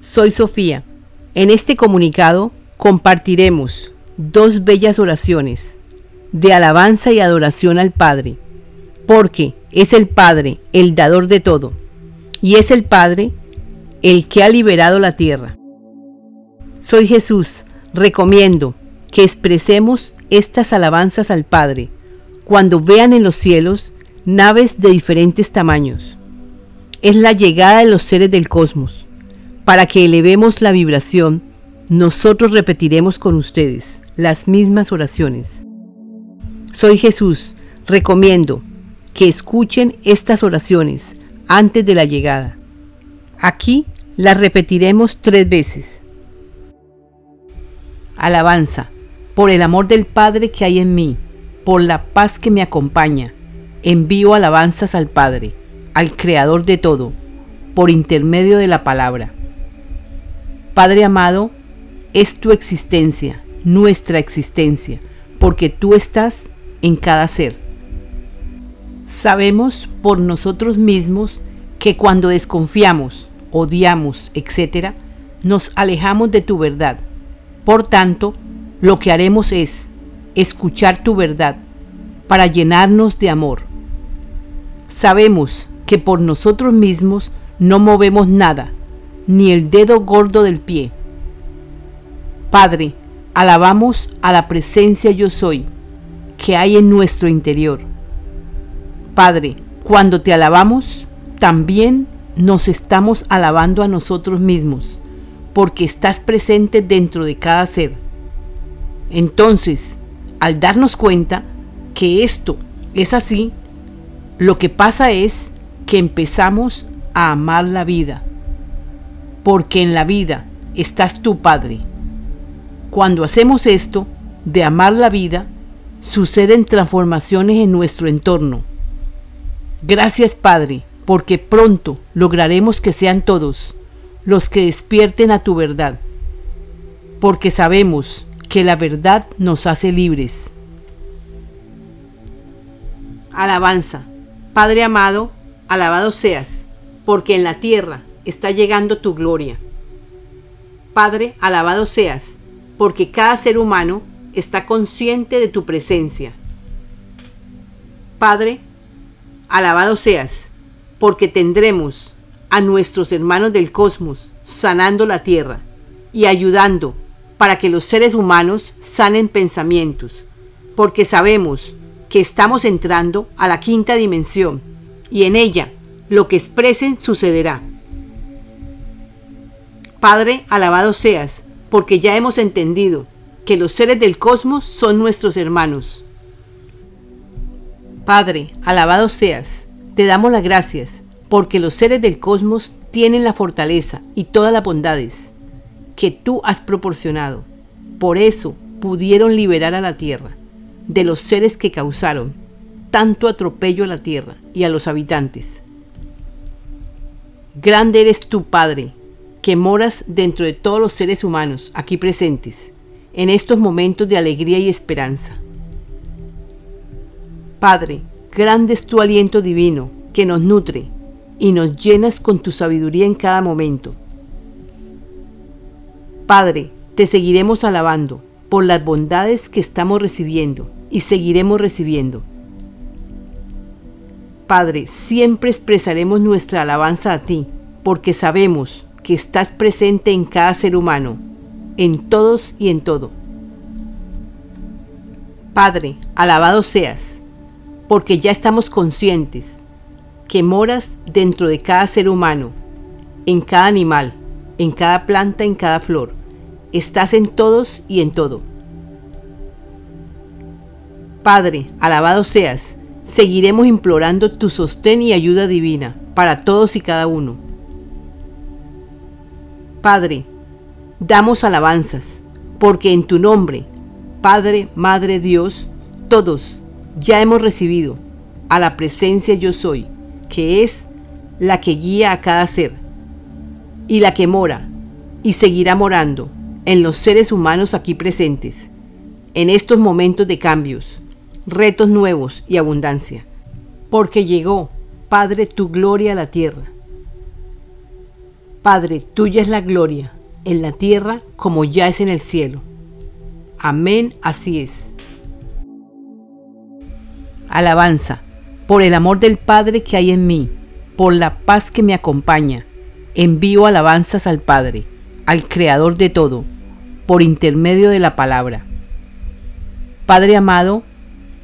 Soy Sofía. En este comunicado compartiremos dos bellas oraciones de alabanza y adoración al Padre, porque es el Padre el dador de todo, y es el Padre el que ha liberado la tierra. Soy Jesús, recomiendo que expresemos estas alabanzas al Padre cuando vean en los cielos naves de diferentes tamaños. Es la llegada de los seres del cosmos. Para que elevemos la vibración, nosotros repetiremos con ustedes las mismas oraciones. Soy Jesús, recomiendo que escuchen estas oraciones antes de la llegada. Aquí las repetiremos tres veces. Alabanza, por el amor del Padre que hay en mí, por la paz que me acompaña, envío alabanzas al Padre, al Creador de todo, por intermedio de la palabra. Padre amado, es tu existencia, nuestra existencia, porque tú estás en cada ser. Sabemos por nosotros mismos que cuando desconfiamos, odiamos, etc., nos alejamos de tu verdad. Por tanto, lo que haremos es escuchar tu verdad para llenarnos de amor. Sabemos que por nosotros mismos no movemos nada, ni el dedo gordo del pie. Padre, alabamos a la presencia yo soy que hay en nuestro interior. Padre, cuando te alabamos, también nos estamos alabando a nosotros mismos, porque estás presente dentro de cada ser. Entonces, al darnos cuenta que esto es así, lo que pasa es que empezamos a amar la vida, porque en la vida estás tu Padre. Cuando hacemos esto, de amar la vida, suceden transformaciones en nuestro entorno. Gracias Padre, porque pronto lograremos que sean todos los que despierten a tu verdad, porque sabemos que la verdad nos hace libres. Alabanza. Padre amado, alabado seas, porque en la tierra está llegando tu gloria. Padre, alabado seas, porque cada ser humano está consciente de tu presencia. Padre, alabado seas, porque tendremos a nuestros hermanos del cosmos sanando la tierra y ayudando para que los seres humanos sanen pensamientos, porque sabemos que estamos entrando a la quinta dimensión y en ella lo que expresen sucederá. Padre, alabado seas, porque ya hemos entendido que los seres del cosmos son nuestros hermanos. Padre, alabado seas, te damos las gracias, porque los seres del cosmos tienen la fortaleza y todas las bondades que tú has proporcionado. Por eso pudieron liberar a la tierra de los seres que causaron tanto atropello a la tierra y a los habitantes. Grande eres tu Padre, que moras dentro de todos los seres humanos aquí presentes, en estos momentos de alegría y esperanza. Padre, grande es tu aliento divino, que nos nutre y nos llenas con tu sabiduría en cada momento. Padre, te seguiremos alabando por las bondades que estamos recibiendo y seguiremos recibiendo. Padre, siempre expresaremos nuestra alabanza a ti, porque sabemos que estás presente en cada ser humano, en todos y en todo. Padre, alabado seas, porque ya estamos conscientes que moras dentro de cada ser humano, en cada animal, en cada planta, en cada flor. Estás en todos y en todo. Padre, alabado seas, seguiremos implorando tu sostén y ayuda divina para todos y cada uno. Padre, damos alabanzas, porque en tu nombre, Padre, Madre, Dios, todos ya hemos recibido a la presencia yo soy, que es la que guía a cada ser, y la que mora, y seguirá morando en los seres humanos aquí presentes, en estos momentos de cambios retos nuevos y abundancia, porque llegó, Padre, tu gloria a la tierra. Padre, tuya es la gloria, en la tierra como ya es en el cielo. Amén, así es. Alabanza, por el amor del Padre que hay en mí, por la paz que me acompaña, envío alabanzas al Padre, al Creador de todo, por intermedio de la palabra. Padre amado,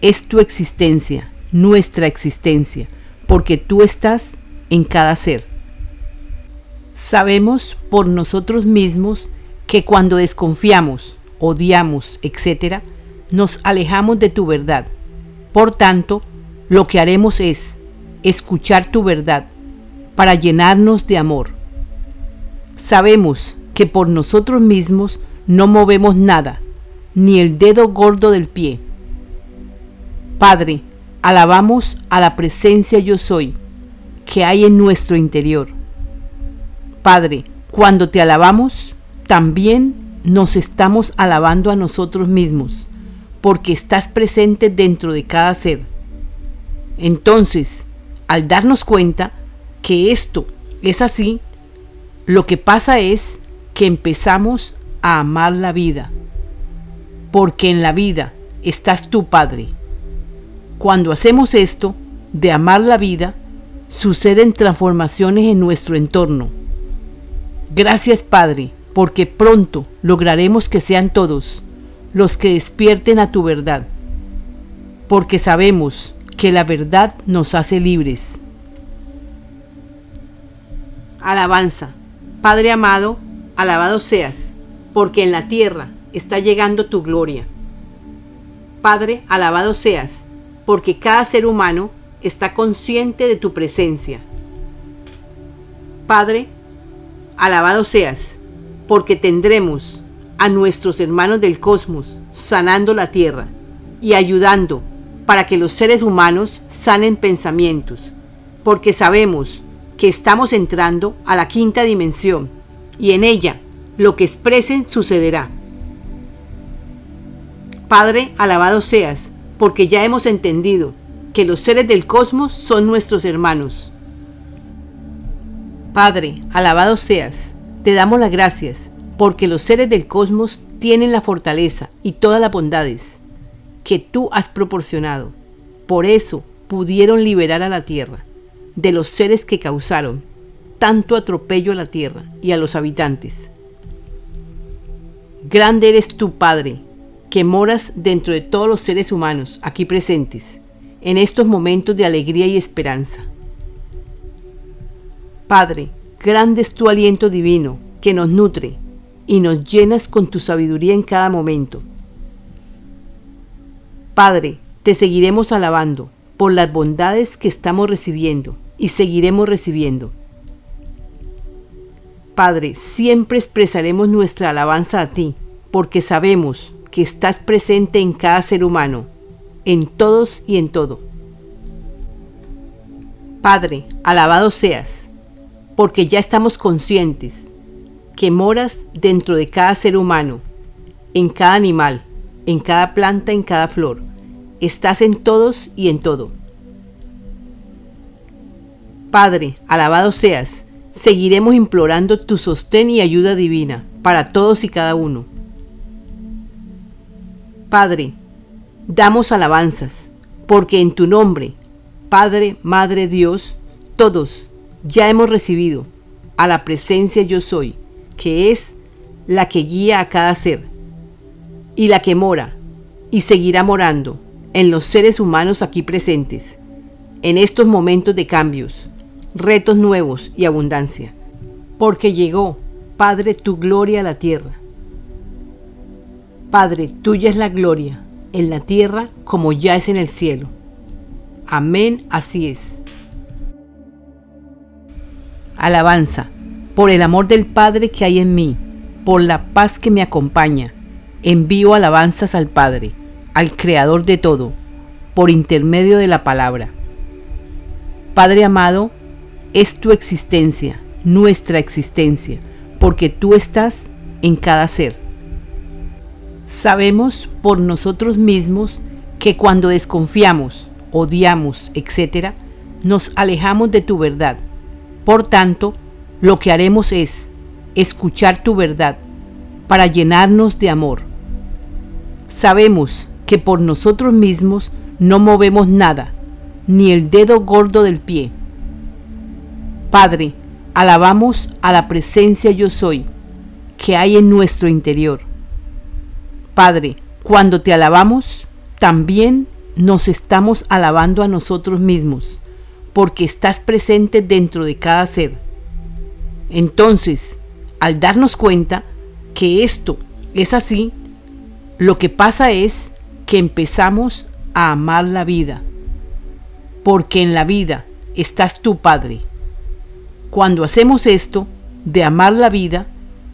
es tu existencia, nuestra existencia, porque tú estás en cada ser. Sabemos por nosotros mismos que cuando desconfiamos, odiamos, etc., nos alejamos de tu verdad. Por tanto, lo que haremos es escuchar tu verdad para llenarnos de amor. Sabemos que por nosotros mismos no movemos nada, ni el dedo gordo del pie. Padre, alabamos a la presencia yo soy que hay en nuestro interior. Padre, cuando te alabamos, también nos estamos alabando a nosotros mismos, porque estás presente dentro de cada ser. Entonces, al darnos cuenta que esto es así, lo que pasa es que empezamos a amar la vida, porque en la vida estás tu Padre. Cuando hacemos esto, de amar la vida, suceden transformaciones en nuestro entorno. Gracias Padre, porque pronto lograremos que sean todos los que despierten a tu verdad, porque sabemos que la verdad nos hace libres. Alabanza. Padre amado, alabado seas, porque en la tierra está llegando tu gloria. Padre, alabado seas, porque cada ser humano está consciente de tu presencia. Padre, alabado seas, porque tendremos a nuestros hermanos del cosmos sanando la tierra y ayudando para que los seres humanos sanen pensamientos, porque sabemos que estamos entrando a la quinta dimensión y en ella lo que expresen sucederá. Padre, alabado seas, porque ya hemos entendido que los seres del cosmos son nuestros hermanos. Padre, alabado seas, te damos las gracias, porque los seres del cosmos tienen la fortaleza y todas las bondades que tú has proporcionado. Por eso pudieron liberar a la tierra de los seres que causaron tanto atropello a la tierra y a los habitantes. Grande eres tu Padre, que moras dentro de todos los seres humanos aquí presentes en estos momentos de alegría y esperanza. Padre, grande es tu aliento divino que nos nutre y nos llenas con tu sabiduría en cada momento. Padre, te seguiremos alabando por las bondades que estamos recibiendo y seguiremos recibiendo. Padre, siempre expresaremos nuestra alabanza a ti, porque sabemos que estás presente en cada ser humano en todos y en todo. Padre, alabado seas, porque ya estamos conscientes que moras dentro de cada ser humano, en cada animal, en cada planta, en cada flor. Estás en todos y en todo. Padre, alabado seas, seguiremos implorando tu sostén y ayuda divina para todos y cada uno. Padre, damos alabanzas, porque en tu nombre, Padre, Madre, Dios, todos ya hemos recibido a la presencia yo soy, que es la que guía a cada ser, y la que mora, y seguirá morando en los seres humanos aquí presentes, en estos momentos de cambios, retos nuevos y abundancia, porque llegó, Padre, tu gloria a la tierra. Padre, tuya es la gloria en la tierra como ya es en el cielo. Amén, así es. Alabanza, por el amor del Padre que hay en mí, por la paz que me acompaña, envío alabanzas al Padre, al Creador de todo, por intermedio de la palabra. Padre amado, es tu existencia, nuestra existencia, porque tú estás en cada ser. Sabemos por nosotros mismos que cuando desconfiamos, odiamos, etc., nos alejamos de tu verdad. Por tanto, lo que haremos es escuchar tu verdad para llenarnos de amor. Sabemos que por nosotros mismos no movemos nada, ni el dedo gordo del pie. Padre, alabamos a la presencia yo soy que hay en nuestro interior. Padre, cuando te alabamos, también nos estamos alabando a nosotros mismos, porque estás presente dentro de cada ser. Entonces, al darnos cuenta que esto es así, lo que pasa es que empezamos a amar la vida, porque en la vida estás tu Padre. Cuando hacemos esto, de amar la vida,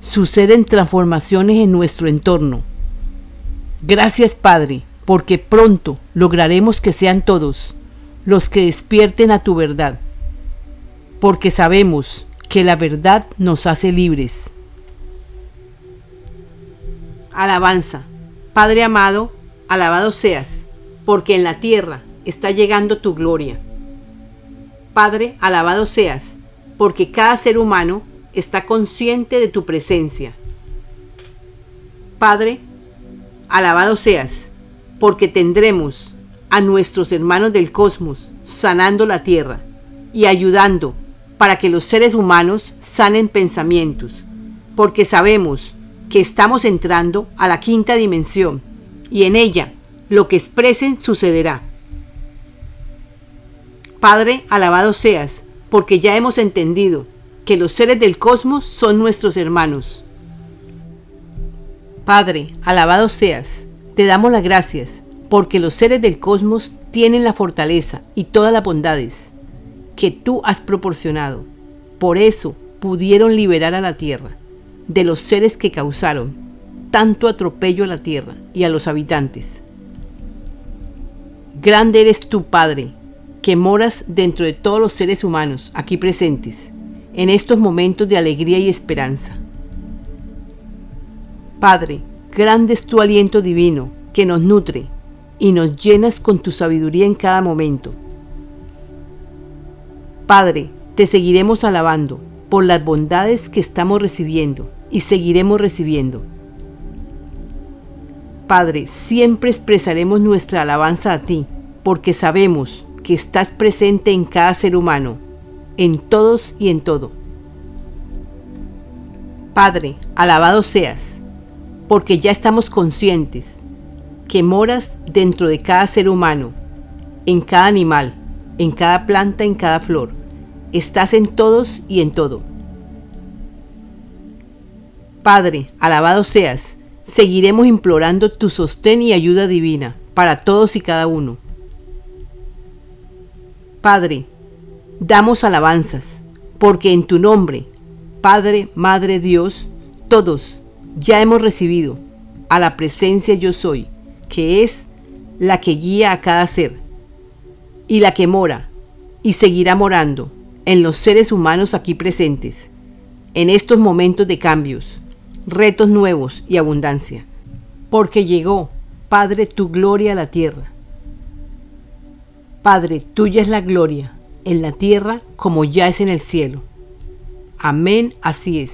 suceden transformaciones en nuestro entorno. Gracias Padre, porque pronto lograremos que sean todos los que despierten a tu verdad, porque sabemos que la verdad nos hace libres. Alabanza. Padre amado, alabado seas, porque en la tierra está llegando tu gloria. Padre, alabado seas, porque cada ser humano está consciente de tu presencia. Padre, alabado seas, porque tendremos a nuestros hermanos del cosmos sanando la tierra y ayudando para que los seres humanos sanen pensamientos, porque sabemos que estamos entrando a la quinta dimensión y en ella lo que expresen sucederá. Padre, alabado seas, porque ya hemos entendido que los seres del cosmos son nuestros hermanos. Padre, alabado seas, te damos las gracias, porque los seres del cosmos tienen la fortaleza y todas las bondades que tú has proporcionado. Por eso pudieron liberar a la tierra de los seres que causaron tanto atropello a la tierra y a los habitantes. Grande eres tu Padre, que moras dentro de todos los seres humanos aquí presentes, en estos momentos de alegría y esperanza. Padre, grande es tu aliento divino, que nos nutre y nos llenas con tu sabiduría en cada momento. Padre, te seguiremos alabando por las bondades que estamos recibiendo y seguiremos recibiendo. Padre, siempre expresaremos nuestra alabanza a ti, porque sabemos que estás presente en cada ser humano, en todos y en todo. Padre, alabado seas, porque ya estamos conscientes que moras dentro de cada ser humano, en cada animal, en cada planta, en cada flor estás en todos y en todo. Padre, alabado seas, seguiremos implorando tu sostén y ayuda divina para todos y cada uno. Padre, damos alabanzas, porque en tu nombre, Padre, Madre, Dios, todos ya hemos recibido a la presencia yo soy, que es la que guía a cada ser, y la que mora, y seguirá morando en los seres humanos aquí presentes, en estos momentos de cambios, retos nuevos y abundancia, porque llegó, Padre, tu gloria a la tierra. Padre, tuya es la gloria, en la tierra como ya es en el cielo. Amén, así es.